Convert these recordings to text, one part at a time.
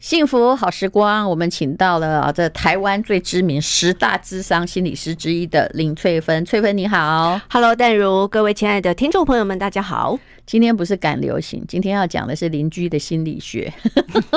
幸福好时光，我们请到了啊，这台湾最知名十大智商心理师之一的林翠芬。翠芬你好，Hello，淡如，各位亲爱的听众朋友们，大家好。今天不是赶流行，今天要讲的是邻居的心理学。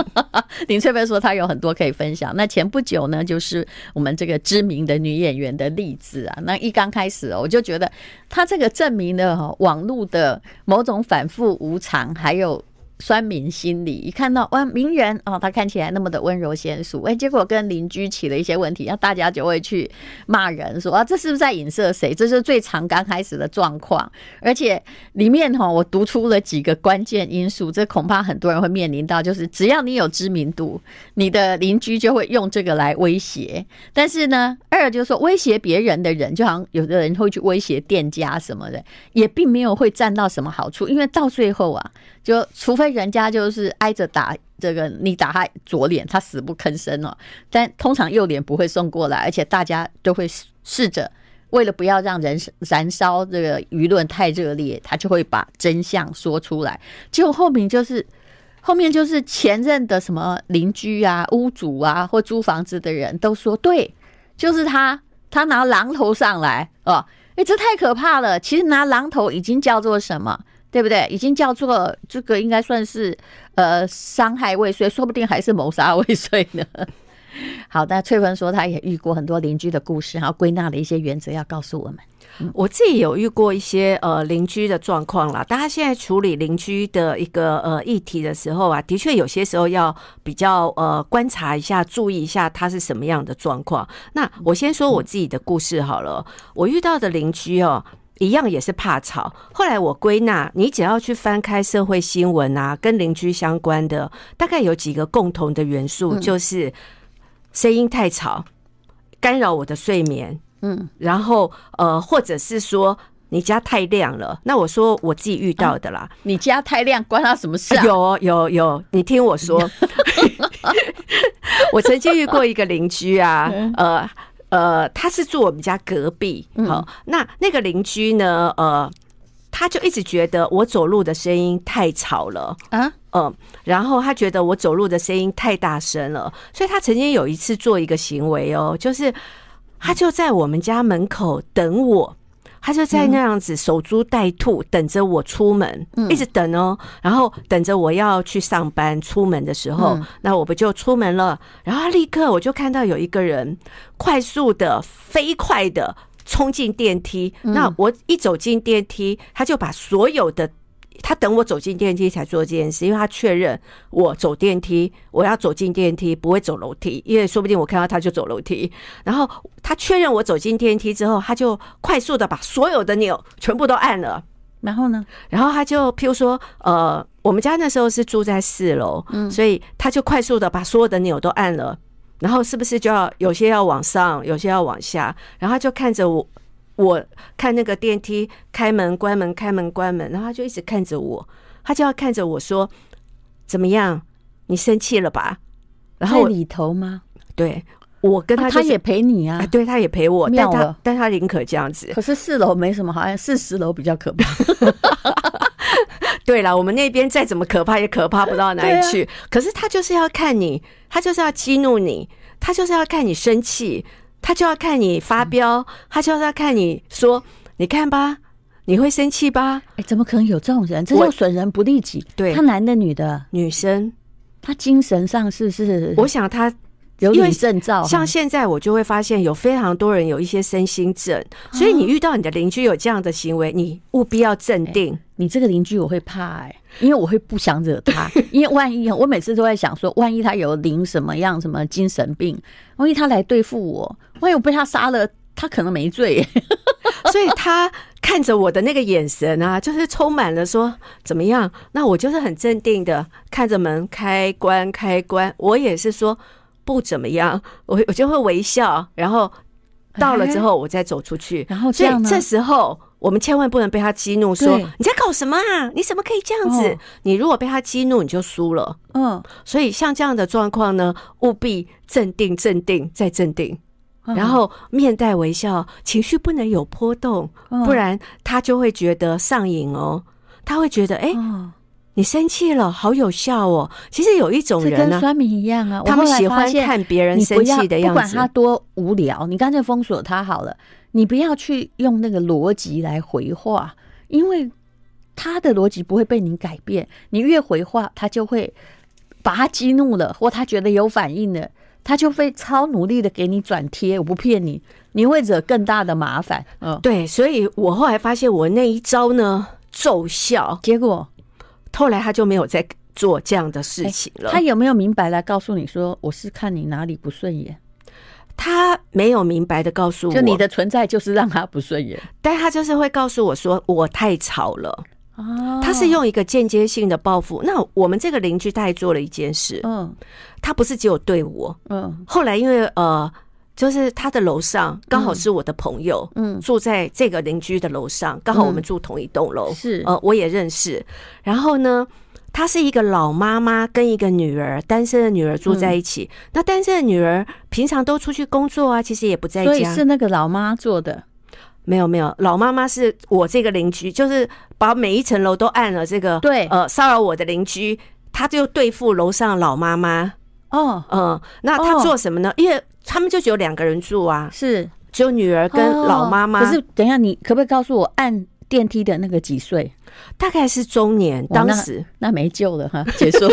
林翠芬说她有很多可以分享。那前不久呢，就是我们这个知名的女演员的例子啊。那一刚开始，我就觉得她这个证明了网络的某种反复无常，还有。酸民心理，一看到哇名人哦，他看起来那么的温柔贤淑，哎，结果跟邻居起了一些问题，那大家就会去骂人说啊，这是不是在影射谁？这是最常刚开始的状况，而且里面哈，我读出了几个关键因素，这恐怕很多人会面临到，就是只要你有知名度，你的邻居就会用这个来威胁。但是呢，二就是说威胁别人的人，就好像有的人会去威胁店家什么的，也并没有会占到什么好处，因为到最后啊，就除非。人家就是挨着打这个，你打他左脸，他死不吭声哦。但通常右脸不会送过来，而且大家都会试着为了不要让人燃烧这个舆论太热烈，他就会把真相说出来。结果后面就是后面就是前任的什么邻居啊、屋主啊或租房子的人都说，对，就是他，他拿榔头上来哦。哎，这太可怕了。其实拿榔头已经叫做什么？对不对？已经叫做这个，应该算是呃伤害未遂，说不定还是谋杀未遂呢。好，那翠芬说她也遇过很多邻居的故事，然后归纳了一些原则要告诉我们。我自己有遇过一些呃邻居的状况啦。大家现在处理邻居的一个呃议题的时候啊，的确有些时候要比较呃观察一下，注意一下他是什么样的状况。那我先说我自己的故事好了。我遇到的邻居哦。一样也是怕吵。后来我归纳，你只要去翻开社会新闻啊，跟邻居相关的，大概有几个共同的元素，就是声音太吵，干扰我的睡眠。嗯，然后呃，或者是说你家太亮了。那我说我自己遇到的啦，你家太亮关他什么事啊？有有有，你听我说，我曾经遇过一个邻居啊，呃。呃，他是住我们家隔壁，好，那那个邻居呢？呃，他就一直觉得我走路的声音太吵了啊，嗯，然后他觉得我走路的声音太大声了，所以他曾经有一次做一个行为哦，就是他就在我们家门口等我。他就在那样子守株待兔，等着我出门，一直等哦，然后等着我要去上班出门的时候，那我不就出门了？然后立刻我就看到有一个人快速的、飞快的冲进电梯。那我一走进电梯，他就把所有的。他等我走进电梯才做这件事，因为他确认我走电梯，我要走进电梯不会走楼梯，因为说不定我看到他就走楼梯。然后他确认我走进电梯之后，他就快速的把所有的钮全部都按了。然后呢？然后他就譬如说，呃，我们家那时候是住在四楼，嗯，所以他就快速的把所有的钮都按了。然后是不是就要有些要往上，有些要往下？然后他就看着我。我看那个电梯开门关门开门关门，然后他就一直看着我，他就要看着我说：“怎么样？你生气了吧？”然后在里头吗？对，我跟他、就是啊、他也陪你啊，对他也陪我，但他但他宁可这样子。可是四楼没什么，好像四十楼比较可怕。对了，我们那边再怎么可怕也可怕不到哪里去。啊、可是他就是要看你，他就是要激怒你，他就是要看你生气。他就要看你发飙，他就要看你说，你看吧，你会生气吧？哎，怎么可能有这种人？这叫损人不利己。对，他男的女的？女生。他精神上是是？我想他有点症兆。像现在我就会发现有非常多人有一些身心症，所以你遇到你的邻居有这样的行为，你务必要镇定。你这个邻居我会怕哎，因为我会不想惹他，因为万一我每次都在想说，万一他有领什么样什么精神病，万一他来对付我，万一我被他杀了，他可能没罪。所以他看着我的那个眼神啊，就是充满了说怎么样？那我就是很镇定的看着门开关开关，我也是说不怎么样，我我就会微笑，然后到了之后我再走出去，然后这样呢？这时候。我们千万不能被他激怒，说你在搞什么啊？你怎么可以这样子？你如果被他激怒，你就输了。嗯，所以像这样的状况呢，务必镇定、镇定再镇定，然后面带微笑，情绪不能有波动，不然他就会觉得上瘾哦。他会觉得，哎，你生气了，好有效哦。其实有一种人呢，跟酸民一样啊，他们喜欢看别人生气的样子，不管他多无聊，你干脆封锁他好了。你不要去用那个逻辑来回话，因为他的逻辑不会被你改变。你越回话，他就会把他激怒了，或他觉得有反应了，他就会超努力的给你转贴。我不骗你，你会惹更大的麻烦。嗯，对，所以我后来发现我那一招呢奏效，结果。后来他就没有再做这样的事情了。他有没有明白来告诉你说，我是看你哪里不顺眼？他没有明白的告诉我，就你的存在就是让他不顺眼。但他就是会告诉我说，我太吵了。哦他是用一个间接性的报复。那我们这个邻居他还做了一件事，嗯，他不是只有对我，嗯，后来因为呃。就是他的楼上刚好是我的朋友，嗯，住在这个邻居的楼上，刚好我们住同一栋楼，是呃，我也认识。然后呢，她是一个老妈妈跟一个女儿，单身的女儿住在一起。那单身的女儿平常都出去工作啊，其实也不在家。所以是那个老妈做的？没有没有，老妈妈是我这个邻居，就是把每一层楼都按了这个，对，呃，骚扰我的邻居，他就对付楼上老妈妈。哦，嗯，那他做什么呢？因为他们就只有两个人住啊，是只有女儿跟老妈妈。可是等一下，你可不可以告诉我，按电梯的那个几岁？大概是中年。当时那，那没救了哈，结束。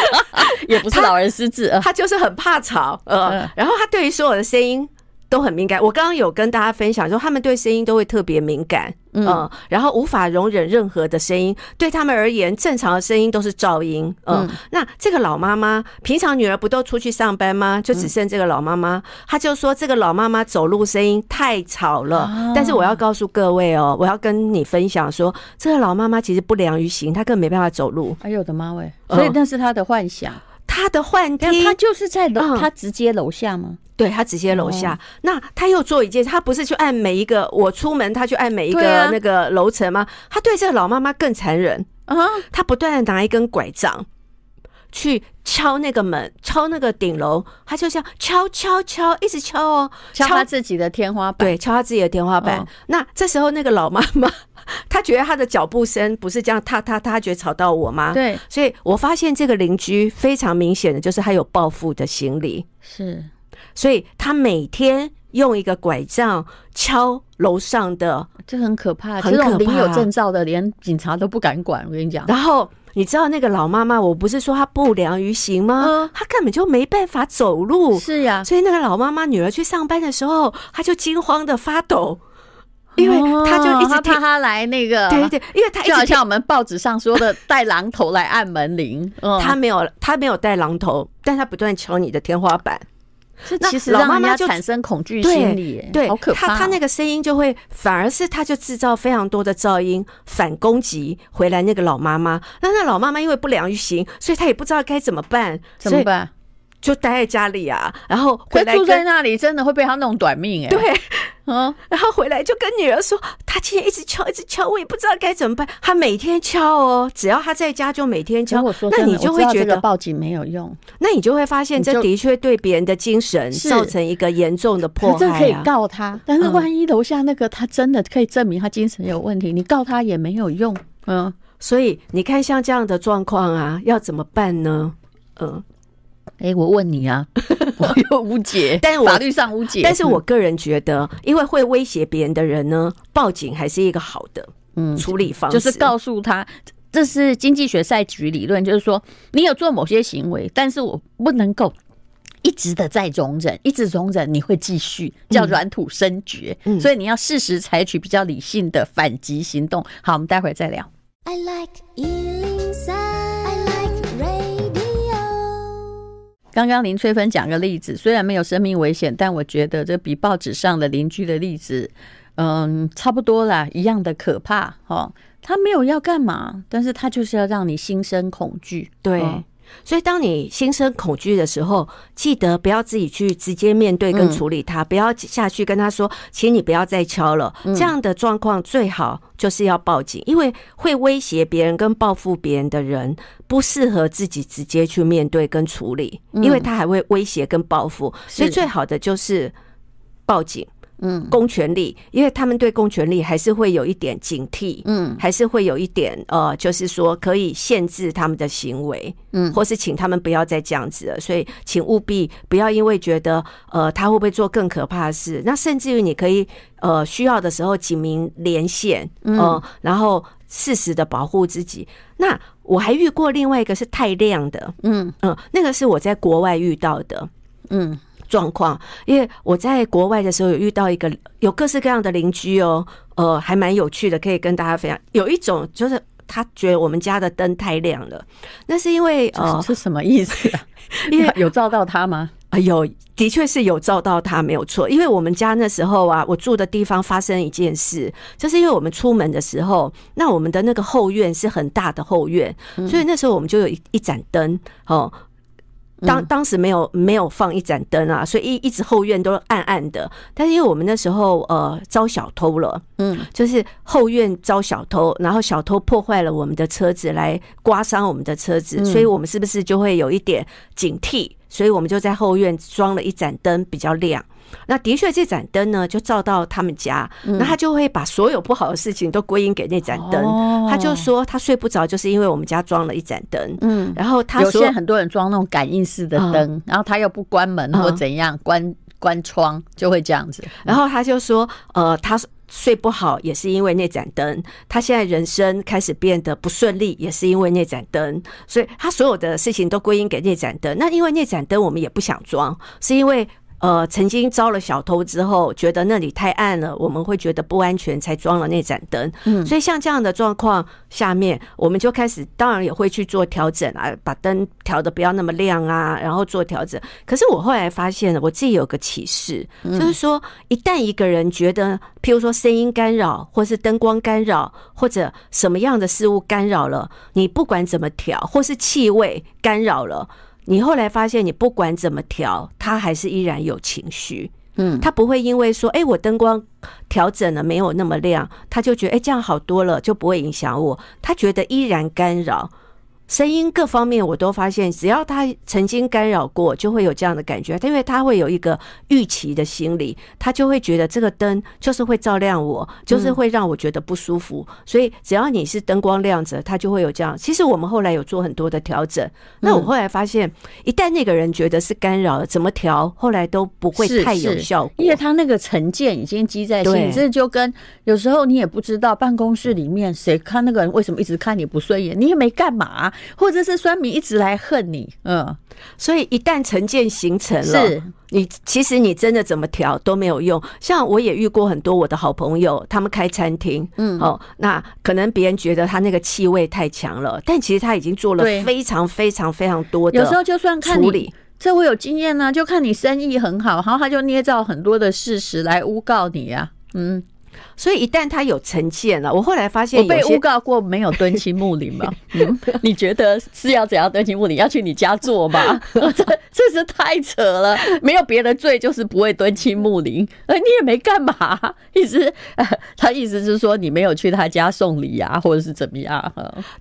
也不是老人失智，他就是很怕吵，呃，然后他对于所有的声音。都很敏感。我刚刚有跟大家分享，说他们对声音都会特别敏感，嗯，然后无法容忍任何的声音。对他们而言，正常的声音都是噪音，嗯。那这个老妈妈平常女儿不都出去上班吗？就只剩这个老妈妈，她就说这个老妈妈走路声音太吵了。但是我要告诉各位哦，我要跟你分享说，这个老妈妈其实不良于行，她根本没办法走路。哎呦我的妈喂！所以那是她的幻想，她的幻听，他就是在楼，他直接楼下吗？对，他直接楼下，哦、那他又做一件，他不是去按每一个我出门，他去按每一个那个楼层吗？他对这个老妈妈更残忍。啊！他不断的拿一根拐杖去敲那个门，敲那个顶楼，他就像敲敲敲，一直敲哦，敲他自己的天花板，对，敲他自己的天花板。哦、那这时候那个老妈妈，她觉得她的脚步声不是这样，踏踏踏，她觉得吵到我吗？对，所以我发现这个邻居非常明显的就是他有报复的心理，是。所以他每天用一个拐杖敲楼上的，这很可怕。很可怕，这种领有证照的，连警察都不敢管。我跟你讲。然后你知道那个老妈妈，我不是说她不良于行吗？她根本就没办法走路。是呀。所以那个老妈妈女儿去上班的时候，她就惊慌的发抖，因为她就一直怕她来那个。对对，因为她就好像我们报纸上说的带榔头来按门铃。她没有，她没有带榔头，但她不断敲你的天花板。那其实让妈妈就产生恐惧心理，对，好可怕。他他那个声音就会，反而是他就制造非常多的噪音，反攻击回来那个老妈妈。那那老妈妈因为不良于行，所以她也不知道该怎么办，怎么办？就待在家里啊，然后回来住在那里，真的会被他弄短命哎。对，嗯，然后回来就跟女儿说，他今天一直敲，一直敲，我也不知道该怎么办。他每天敲哦，只要他在家就每天敲。那你就会觉得报警没有用，那你就会发现这的确对别人的精神造成一个严重的破坏啊。这可以告他，但是万一楼下那个他真的可以证明他精神有问题，你告他也没有用。嗯，所以你看像这样的状况啊，要怎么办呢？嗯。哎，我问你啊，我又无解，但是法律上无解。但是我个人觉得，因为会威胁别人的人呢，报警还是一个好的嗯处理方式，就是告诉他，这是经济学赛局理论，就是说你有做某些行为，但是我不能够一直的在容忍，一直容忍你会继续叫软土生绝，嗯，所以你要适时采取比较理性的反击行动。好，我们待会儿再聊。I like 刚刚林翠芬讲个例子，虽然没有生命危险，但我觉得这比报纸上的邻居的例子，嗯，差不多啦，一样的可怕。哦，他没有要干嘛，但是他就是要让你心生恐惧。对。嗯所以，当你心生恐惧的时候，记得不要自己去直接面对跟处理他，不要下去跟他说：“请你不要再敲了。”这样的状况最好就是要报警，因为会威胁别人跟报复别人的人不适合自己直接去面对跟处理，因为他还会威胁跟报复。所以，最好的就是报警。嗯，公权力，因为他们对公权力还是会有一点警惕，嗯，还是会有一点呃，就是说可以限制他们的行为，嗯，或是请他们不要再这样子了。所以，请务必不要因为觉得呃他会不会做更可怕的事，那甚至于你可以呃需要的时候警民连线，嗯、呃，然后适时的保护自己。那我还遇过另外一个是太亮的，嗯嗯、呃，那个是我在国外遇到的，嗯。状况，因为我在国外的时候有遇到一个有各式各样的邻居哦，呃，还蛮有趣的，可以跟大家分享。有一种就是他觉得我们家的灯太亮了，那是因为呃，是什么意思啊？因为有照到他吗？啊，有，的确是有照到他，没有错。因为我们家那时候啊，我住的地方发生一件事，就是因为我们出门的时候，那我们的那个后院是很大的后院，所以那时候我们就有一一盏灯哦。当当时没有没有放一盏灯啊，所以一一直后院都暗暗的。但是因为我们那时候呃招小偷了，嗯，就是后院招小偷，然后小偷破坏了我们的车子，来刮伤我们的车子，所以我们是不是就会有一点警惕？所以我们就在后院装了一盏灯，比较亮。那的确，这盏灯呢，就照到他们家，那他就会把所有不好的事情都归因给那盏灯。他就说他睡不着，就是因为我们家装了一盏灯。嗯，然后他说有些很多人装那种感应式的灯，然后他又不关门或怎样，关关窗就会这样子。然后他就说，呃，他睡不好也是因为那盏灯，他现在人生开始变得不顺利也是因为那盏灯，所以他所有的事情都归因给那盏灯。那因为那盏灯我们也不想装，是因为。呃，曾经遭了小偷之后，觉得那里太暗了，我们会觉得不安全，才装了那盏灯。嗯，所以像这样的状况下面，我们就开始，当然也会去做调整啊，把灯调的不要那么亮啊，然后做调整。可是我后来发现了，我自己有个启示，就是说，一旦一个人觉得，譬如说声音干扰，或是灯光干扰，或者什么样的事物干扰了，你不管怎么调，或是气味干扰了。你后来发现，你不管怎么调，他还是依然有情绪。嗯，他不会因为说，哎，我灯光调整了没有那么亮，他就觉得，哎，这样好多了，就不会影响我。他觉得依然干扰。声音各方面我都发现，只要他曾经干扰过，就会有这样的感觉。因为他会有一个预期的心理，他就会觉得这个灯就是会照亮我，就是会让我觉得不舒服。所以只要你是灯光亮着，他就会有这样。其实我们后来有做很多的调整。那我后来发现，一旦那个人觉得是干扰了，怎么调后来都不会太有效果，因为他那个成见已经积在心里。这就跟有时候你也不知道办公室里面谁看那个人为什么一直看你不顺眼，你也没干嘛。或者是酸民一直来恨你，嗯，所以一旦成见形成了，是你其实你真的怎么调都没有用。像我也遇过很多我的好朋友，他们开餐厅，嗯，哦，那可能别人觉得他那个气味太强了，但其实他已经做了非常非常非常多的。有时候就算看你这我有经验呢，就看你生意很好，然后他就捏造很多的事实来诬告你啊，嗯。所以一旦他有成见了，我后来发现我被诬告过没有敦亲睦邻吗？嗯，你觉得是要怎样敦亲睦邻？要去你家做吗？这这是太扯了，没有别的罪，就是不会敦亲睦邻。呃，你也没干嘛，意思 他意思是说你没有去他家送礼啊，或者是怎么样？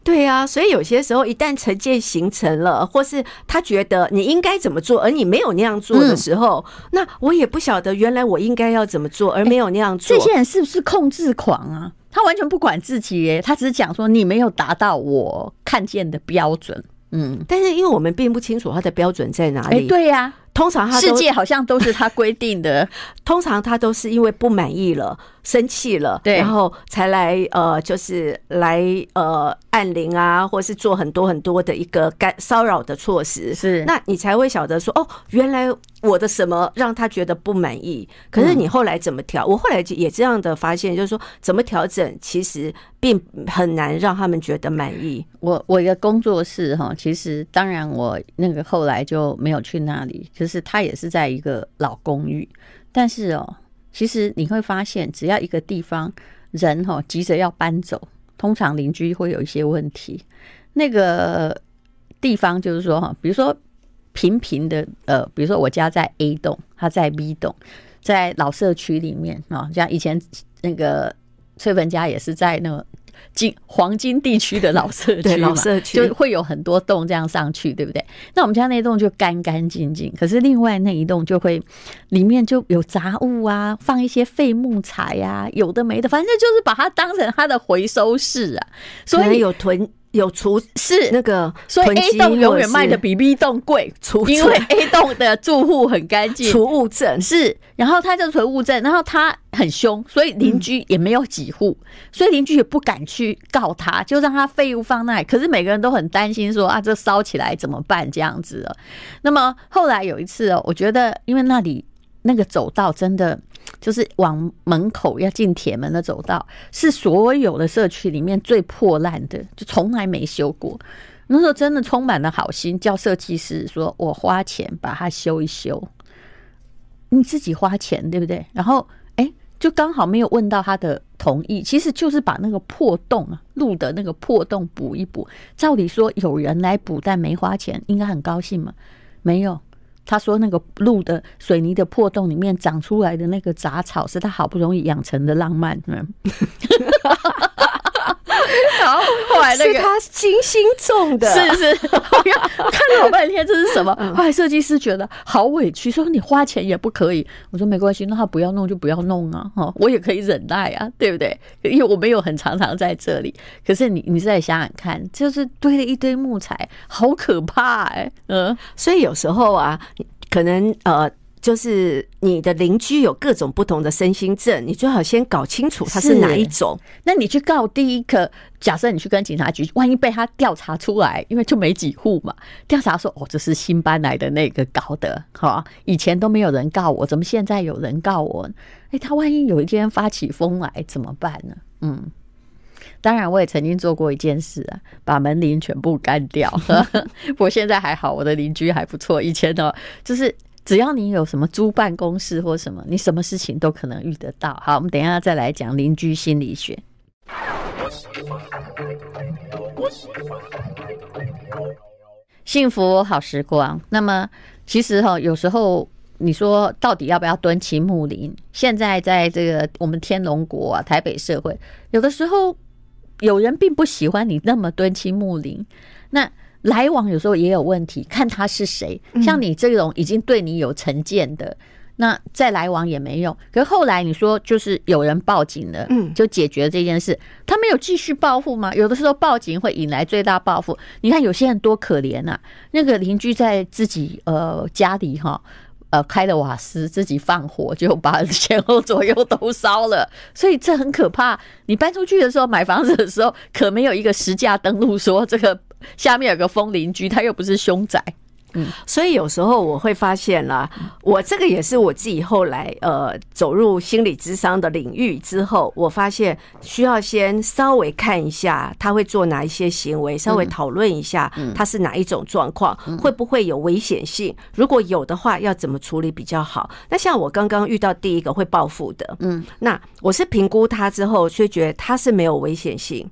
对啊，所以有些时候一旦成见形成了，或是他觉得你应该怎么做，而你没有那样做的时候，嗯、那我也不晓得原来我应该要怎么做，而没有那样做。这些人是不是？控制狂啊，他完全不管自己耶，他只是讲说你没有达到我看见的标准。嗯，但是因为我们并不清楚他的标准在哪里。欸、对呀、啊，通常他世界好像都是他规定的，通常他都是因为不满意了。生气了，对，然后才来呃，就是来呃按铃啊，或是做很多很多的一个干骚扰的措施，是，那你才会晓得说，哦，原来我的什么让他觉得不满意。可是你后来怎么调？嗯、我后来也这样的发现，就是说怎么调整，其实并很难让他们觉得满意。我我一个工作室哈，其实当然我那个后来就没有去那里，就是他也是在一个老公寓，但是哦。其实你会发现，只要一个地方人哈急着要搬走，通常邻居会有一些问题。那个地方就是说哈，比如说平平的呃，比如说我家在 A 栋，他在 B 栋，在老社区里面啊，像以前那个翠芬家也是在那个金黄金地区的老社区嘛，老社区就会有很多栋这样上去，对不对？那我们家那栋就干干净净，可是另外那一栋就会里面就有杂物啊，放一些废木材啊，有的没的，反正就是把它当成它的回收室啊，所以有囤。有储是那个，所以 A 栋永远卖的比 B 栋贵，因为 A 栋的住户很干净，储物证是，然后他就储物证，然后他很凶，所以邻居也没有几户，所以邻居也不敢去告他，就让他废物放那里。可是每个人都很担心说啊，这烧起来怎么办？这样子了。那么后来有一次哦，我觉得因为那里那个走道真的。就是往门口要进铁门的走道，是所有的社区里面最破烂的，就从来没修过。那时候真的充满了好心，叫设计师说：“我花钱把它修一修。”你自己花钱对不对？然后哎，就刚好没有问到他的同意，其实就是把那个破洞啊，路的那个破洞补一补。照理说有人来补，但没花钱，应该很高兴嘛？没有。他说：“那个路的水泥的破洞里面长出来的那个杂草，是他好不容易养成的浪漫。”嗯，然后后来那个是他精心种的，是是，我 看了好半天，这是什么？后来设计师觉得好委屈，说你花钱也不可以。我说没关系，那他不要弄就不要弄啊，哈，我也可以忍耐啊，对不对？因为我没有很常常在这里。可是你你再想想看，就是堆了一堆木材，好可怕哎、欸，嗯，所以有时候啊。可能呃，就是你的邻居有各种不同的身心症，你最好先搞清楚他是哪一种。那你去告第一个，假设你去跟警察局，万一被他调查出来，因为就没几户嘛，调查说哦，这是新搬来的那个搞的，哈，以前都没有人告我，怎么现在有人告我？哎，他万一有一天发起疯来怎么办呢？嗯。当然，我也曾经做过一件事啊，把门铃全部干掉。不过现在还好，我的邻居还不错。以前呢，就是只要你有什么租办公室或什么，你什么事情都可能遇得到。好，我们等一下再来讲邻居心理学。幸福好时光。那么，其实哈，有时候你说到底要不要敦亲睦邻？现在在这个我们天龙国啊，台北社会，有的时候。有人并不喜欢你那么敦亲睦邻，那来往有时候也有问题，看他是谁。像你这种已经对你有成见的，那再来往也没用。可是后来你说，就是有人报警了，嗯，就解决了这件事。他没有继续报复吗？有的时候报警会引来最大报复。你看有些人多可怜啊，那个邻居在自己呃家里哈。呃，开了瓦斯，自己放火，就把前后左右都烧了，所以这很可怕。你搬出去的时候，买房子的时候，可没有一个实价登录说这个下面有个疯邻居，他又不是凶宅。嗯，所以有时候我会发现啦，我这个也是我自己后来呃走入心理智商的领域之后，我发现需要先稍微看一下他会做哪一些行为，稍微讨论一下他是哪一种状况，会不会有危险性？如果有的话，要怎么处理比较好？那像我刚刚遇到第一个会报复的，嗯，那我是评估他之后，却觉得他是没有危险性。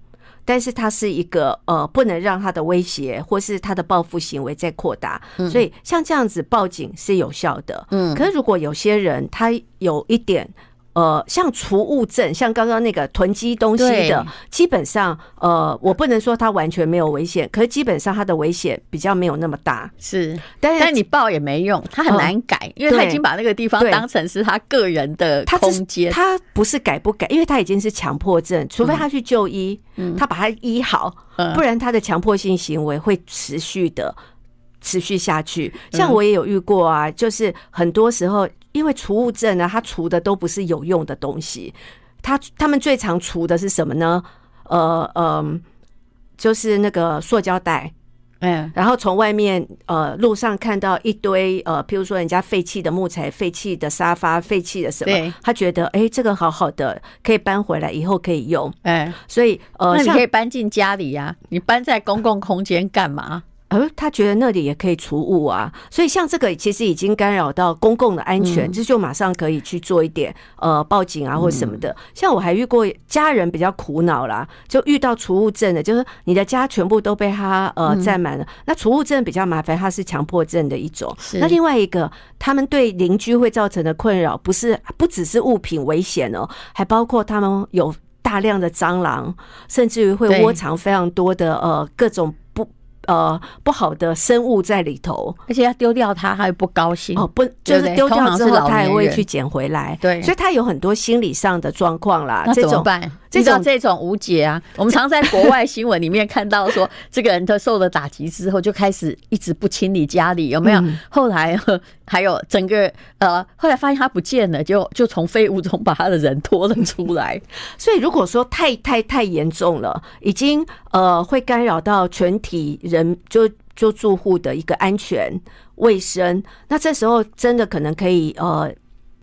但是他是一个呃，不能让他的威胁或是他的报复行为再扩大，所以像这样子报警是有效的。嗯，可是如果有些人他有一点。呃，像储物症，像刚刚那个囤积东西的，基本上，呃，我不能说它完全没有危险，可是基本上它的危险比较没有那么大。是，但是但你报也没用，他很难改，因为他已经把那个地方当成是他个人的空间。他不是改不改，因为他已经是强迫症，除非他去就医，他把他医好，不然他的强迫性行为会持续的持续下去。像我也有遇过啊，就是很多时候。因为除物证呢，它除的都不是有用的东西，他他们最常除的是什么呢？呃呃，就是那个塑胶袋，嗯，然后从外面呃路上看到一堆呃，譬如说人家废弃的木材、废弃的沙发、废弃的什么，他觉得哎，这个好好的，可以搬回来，以后可以用，哎，所以呃，那你可以搬进家里呀，你搬在公共空间干嘛？而他觉得那里也可以除物啊，所以像这个其实已经干扰到公共的安全，这就马上可以去做一点呃报警啊或什么的。像我还遇过家人比较苦恼啦，就遇到除物症的，就是你的家全部都被他呃占满了。那除物症比较麻烦，它是强迫症的一种。那另外一个，他们对邻居会造成的困扰，不是不只是物品危险哦，还包括他们有。大量的蟑螂，甚至于会窝藏非常多的呃各种。呃，不好的生物在里头，而且要丢掉它，他又不高兴哦。不，就是丢掉之后，他还会去捡回来。对，所以他有很多心理上的状况啦。这怎么办？这种这种无解啊！我们常在国外新闻里面看到说，这个人他受了打击之后，就开始一直不清理家里，有没有？后来 还有整个呃，后来发现他不见了，就就从废物中把他的人拖了出来。所以如果说太太太严重了，已经呃会干扰到全体人就就住户的一个安全卫生，那这时候真的可能可以呃。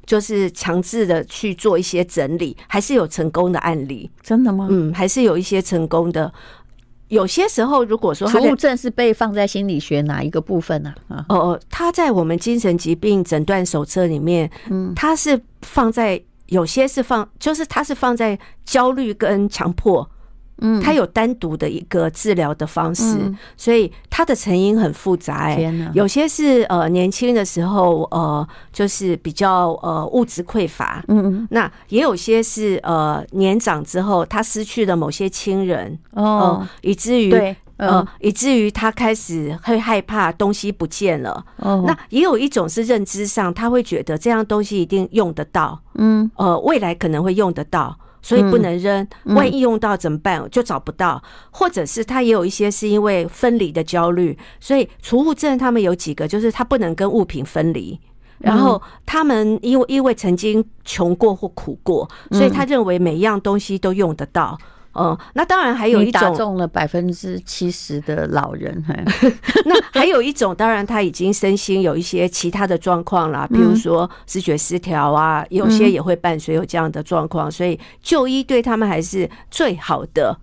就是强制的去做一些整理，还是有成功的案例。真的吗？嗯，还是有一些成功的。有些时候，如果说储物症是被放在心理学哪一个部分呢？啊，哦，它在我们精神疾病诊断手册里面，嗯，它是放在有些是放，就是它是放在焦虑跟强迫。嗯，它有单独的一个治疗的方式，嗯、所以它的成因很复杂、有些是呃年轻的时候呃就是比较呃物质匮乏，嗯。嗯，那也有些是呃年长之后他失去了某些亲人哦、呃，以至于对呃以至于他开始会害怕东西不见了。哦，那也有一种是认知上他会觉得这样东西一定用得到，嗯。呃未来可能会用得到。所以不能扔，万一用到怎么办？就找不到，或者是他也有一些是因为分离的焦虑，所以储物症他们有几个，就是他不能跟物品分离，然后他们因为因为曾经穷过或苦过，所以他认为每一样东西都用得到。哦，那当然还有一种打中了百分之七十的老人，那还有一种，当然他已经身心有一些其他的状况啦，比如说视觉失调啊，有些也会伴随有这样的状况，所以就医对他们还是最好的。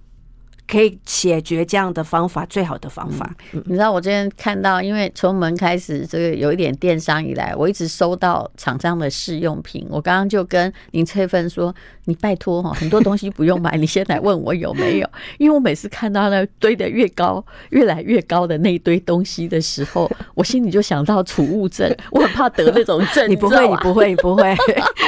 可以解决这样的方法，最好的方法。嗯，你知道我今天看到，因为从我们开始这个有一点电商以来，我一直收到厂商的试用品。我刚刚就跟林翠芬说：“你拜托哈，很多东西不用买，你先来问我有没有。”因为我每次看到那堆得越高、越来越高的那一堆东西的时候，我心里就想到储物症，我很怕得那种症。你不会，你不会，你不会，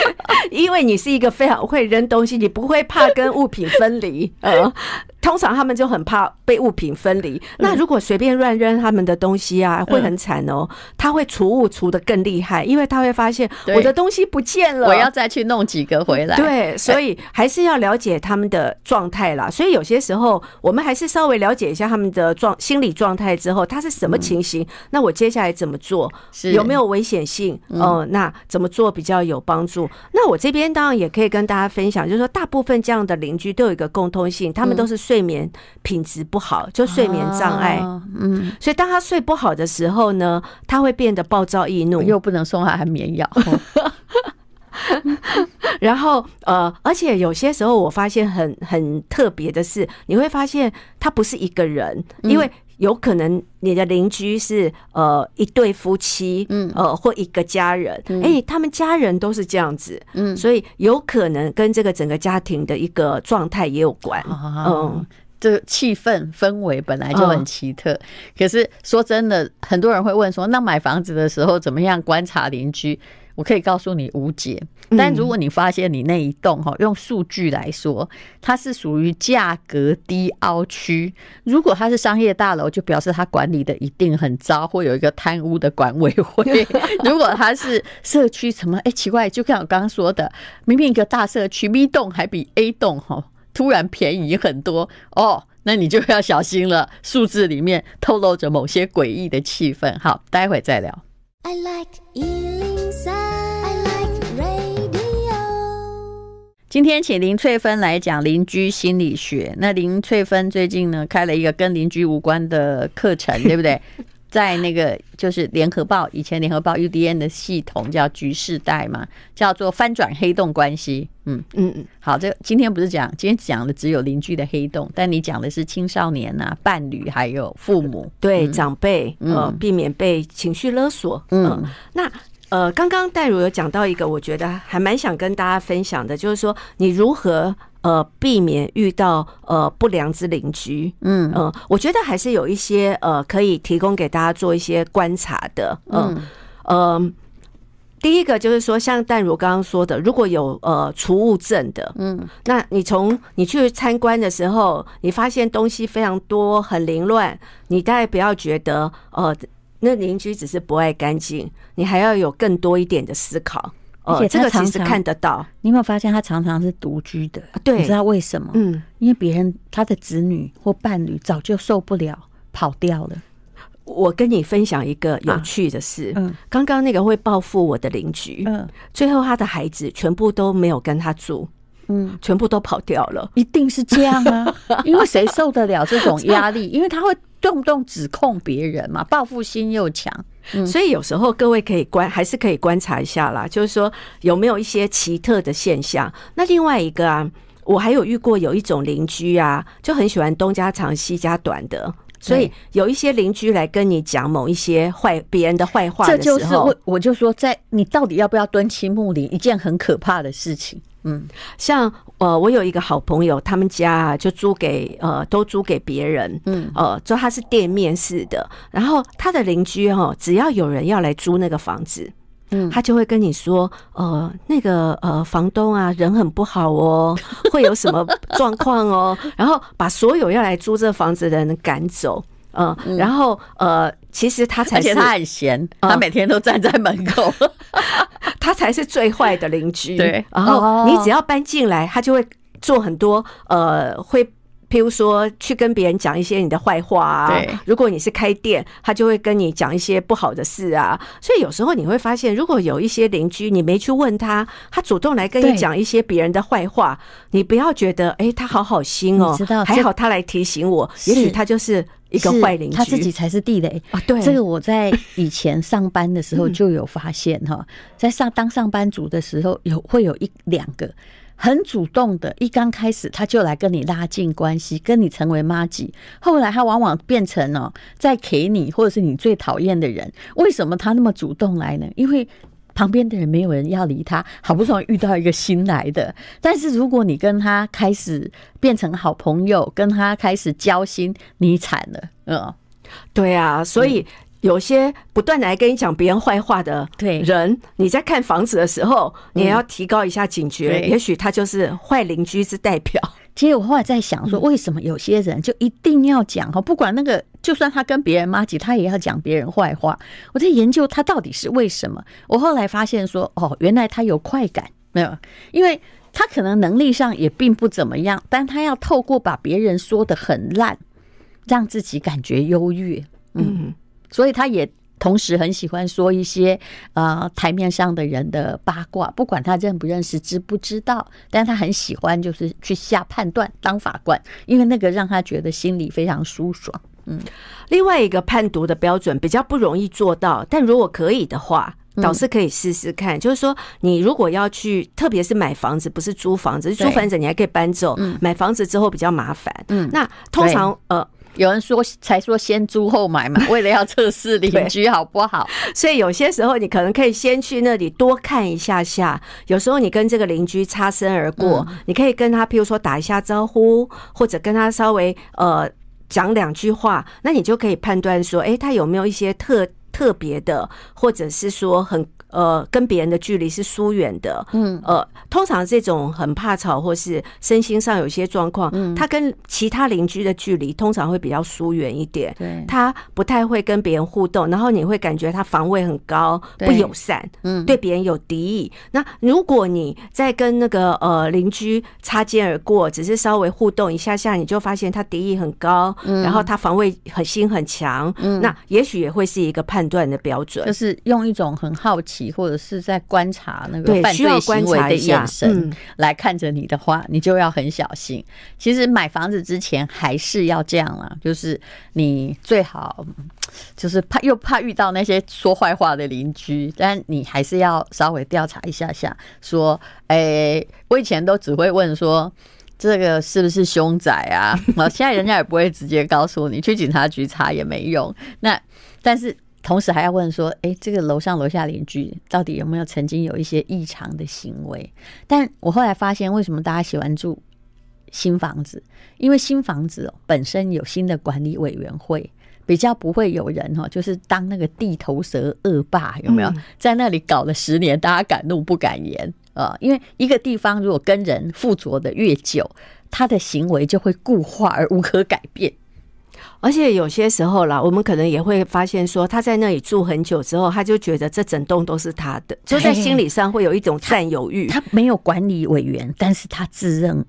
因为你是一个非常会扔东西，你不会怕跟物品分离。嗯。通常他们就很怕被物品分离。那如果随便乱扔他们的东西啊，会很惨哦。他会除物除的更厉害，因为他会发现我的东西不见了，我要再去弄几个回来。对，所以还是要了解他们的状态啦。所以有些时候，我们还是稍微了解一下他们的状心理状态之后，他是什么情形？那我接下来怎么做？有没有危险性？哦，那怎么做比较有帮助？那我这边当然也可以跟大家分享，就是说，大部分这样的邻居都有一个共通性，他们都是。睡眠品质不好，就睡眠障碍。嗯，所以当他睡不好的时候呢，他会变得暴躁易怒，又不能送他安眠药。然后呃，而且有些时候我发现很很特别的是，你会发现他不是一个人，因为有可能你的邻居是呃一对夫妻，嗯。呃或一个家人，哎，他们家人都是这样子，嗯，所以有可能跟这个整个家庭的一个状态也有关，嗯，这个气氛氛围本来就很奇特。可是说真的，很多人会问说，那买房子的时候怎么样观察邻居？我可以告诉你无解，但如果你发现你那一栋哈，用数据来说，它是属于价格低凹区。如果它是商业大楼，就表示它管理的一定很糟，会有一个贪污的管委会。如果它是社区什么，哎，奇怪，就像我刚刚说的，明明一个大社区，B 栋还比 A 栋哈突然便宜很多哦，那你就要小心了，数字里面透露着某些诡异的气氛。好，待会再聊。I like 今天请林翠芬来讲邻居心理学。那林翠芬最近呢开了一个跟邻居无关的课程，对不对？在那个就是联合报以前联合报 UDN 的系统叫局势带嘛，叫做翻转黑洞关系。嗯嗯嗯。好，这今天不是讲，今天讲的只有邻居的黑洞，但你讲的是青少年啊、伴侣还有父母，对长辈，呃，避免被情绪勒索。嗯，那。呃，刚刚戴如有讲到一个，我觉得还蛮想跟大家分享的，就是说你如何呃避免遇到呃不良之邻居。嗯嗯、呃，我觉得还是有一些呃可以提供给大家做一些观察的。嗯、呃、嗯、呃，第一个就是说，像淡如刚刚说的，如果有呃储物证的，嗯，那你从你去参观的时候，你发现东西非常多，很凌乱，你大概不要觉得呃那邻居只是不爱干净，你还要有更多一点的思考。呃，而且这个其实看得到。你有没有发现他常常是独居的？对，你知道为什么？嗯，因为别人他的子女或伴侣早就受不了，跑掉了。我跟你分享一个有趣的事，嗯，刚刚那个会报复我的邻居，嗯，最后他的孩子全部都没有跟他住，嗯，全部都跑掉了，一定是这样啊，因为谁受得了这种压力？因为他会动不动指控别人嘛，报复心又强，所以有时候各位可以观，还是可以观察一下啦，就是说有没有一些奇特的现象。那另外一个啊，我还有遇过有一种邻居啊，就很喜欢东家长西家短的。所以有一些邻居来跟你讲某一些坏别人的坏话的时候，这就是我我就说，在你到底要不要蹲亲睦邻，一件很可怕的事情。嗯，像呃，我有一个好朋友，他们家啊就租给呃都租给别人，嗯。呃，就他是店面式的，然后他的邻居哈，只要有人要来租那个房子。嗯，他就会跟你说，呃，那个呃，房东啊，人很不好哦，会有什么状况哦，然后把所有要来租这房子的人赶走，呃、嗯，然后呃，其实他才是，而且他很闲，他每天都站在门口，他才是最坏的邻居。对，然后你只要搬进来，他就会做很多呃，会。譬如说，去跟别人讲一些你的坏话啊。对，如果你是开店，他就会跟你讲一些不好的事啊。所以有时候你会发现，如果有一些邻居，你没去问他，他主动来跟你讲一些别人的坏话，你不要觉得，哎，他好好心哦，还好他来提醒我，也许他就是一个坏邻居，他自己才是地雷啊。对，这个我在以前上班的时候 就有发现哈，在上当上班族的时候，有会有一两个。很主动的，一刚开始他就来跟你拉近关系，跟你成为妈吉。后来他往往变成哦，在给你或者是你最讨厌的人。为什么他那么主动来呢？因为旁边的人没有人要理他，好不容易遇到一个新来的。但是如果你跟他开始变成好朋友，跟他开始交心，你惨了。嗯，对啊，所以。有些不断来跟你讲别人坏话的人，你在看房子的时候，你也要提高一下警觉。也许他就是坏邻居之代表。其实我后来在想说，为什么有些人就一定要讲哈？不管那个，就算他跟别人麻吉，他也要讲别人坏话。我在研究他到底是为什么。我后来发现说，哦，原来他有快感，没有？因为他可能能力上也并不怎么样，但他要透过把别人说的很烂，让自己感觉优越。嗯。所以他也同时很喜欢说一些呃台面上的人的八卦，不管他认不认识、知不知道，但他很喜欢就是去下判断，当法官，因为那个让他觉得心里非常舒爽。嗯，另外一个判读的标准比较不容易做到，但如果可以的话，导师可以试试看。就是说，你如果要去，特别是买房子，不是租房子，租房子你还可以搬走，买房子之后比较麻烦。嗯，那通常呃。有人说才说先租后买嘛，为了要测试邻居好不好，所以有些时候你可能可以先去那里多看一下下。有时候你跟这个邻居擦身而过，你可以跟他譬如说打一下招呼，或者跟他稍微呃讲两句话，那你就可以判断说，诶，他有没有一些特特别的，或者是说很。呃，跟别人的距离是疏远的，嗯，呃，通常这种很怕吵或是身心上有些状况，嗯，他跟其他邻居的距离通常会比较疏远一点，对，他不太会跟别人互动，然后你会感觉他防卫很高，不友善，嗯，对别人有敌意。那如果你在跟那个呃邻居擦肩而过，只是稍微互动一下下，你就发现他敌意很高，嗯，然后他防卫很心很强，嗯，那也许也会是一个判断的标准，就是用一种很好奇。或者是在观察那个犯罪行为的眼神来看着你的话，你就要很小心。其实买房子之前还是要这样啦，就是你最好就是怕又怕遇到那些说坏话的邻居，但你还是要稍微调查一下下。说，哎，我以前都只会问说这个是不是凶宅啊？啊，现在人家也不会直接告诉你，去警察局查也没用。那但是。同时还要问说，哎，这个楼上楼下邻居到底有没有曾经有一些异常的行为？但我后来发现，为什么大家喜欢住新房子？因为新房子本身有新的管理委员会。比较不会有人哈，就是当那个地头蛇恶霸有没有？在那里搞了十年，大家敢怒不敢言啊！因为一个地方如果跟人附着的越久，他的行为就会固化而无可改变。而且有些时候啦，我们可能也会发现说，他在那里住很久之后，他就觉得这整栋都是他的，就在心理上会有一种占有欲。他没有管理委员，但是他自认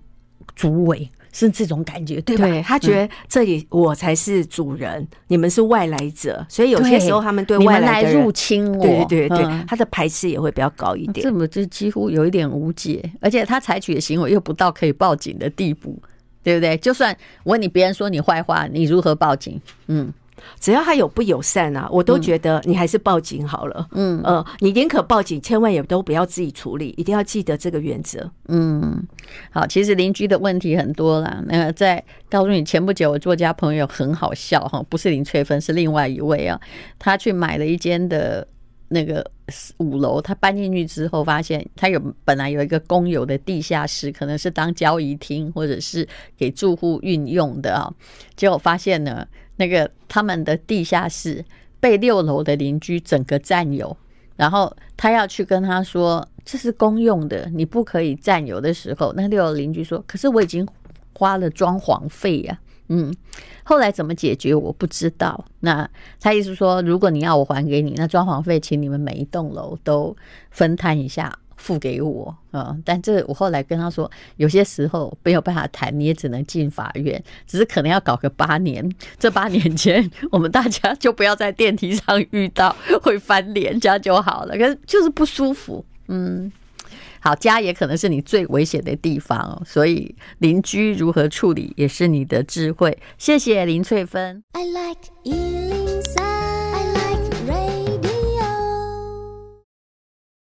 主委。是这种感觉，对吧？对，他觉得这里我才是主人，嗯、你们是外来者，所以有些时候他们对外来，来入侵我，对对对，嗯、他的排斥也会比较高一点。这么就几乎有一点无解，而且他采取的行为又不到可以报警的地步，对不对？就算我问你，别人说你坏话，你如何报警？嗯。只要他有不友善啊，我都觉得你还是报警好了。嗯呃，你宁可报警，千万也都不要自己处理，一定要记得这个原则。嗯，好，其实邻居的问题很多啦。那个在告诉你，前不久我作家朋友很好笑哈，不是林翠芬，是另外一位啊。他去买了一间的那个五楼，他搬进去之后，发现他有本来有一个公有的地下室，可能是当交易厅或者是给住户运用的啊。结果发现呢。那个他们的地下室被六楼的邻居整个占有，然后他要去跟他说，这是公用的，你不可以占有的时候，那六楼邻居说：“可是我已经花了装潢费呀。”嗯，后来怎么解决我不知道。那他意思说，如果你要我还给你，那装潢费请你们每一栋楼都分摊一下。付给我，嗯，但这我后来跟他说，有些时候没有办法谈，你也只能进法院，只是可能要搞个八年。这八年间，我们大家就不要在电梯上遇到会翻脸，这样就好了。可是就是不舒服，嗯，好，家也可能是你最危险的地方，所以邻居如何处理也是你的智慧。谢谢林翠芬。I like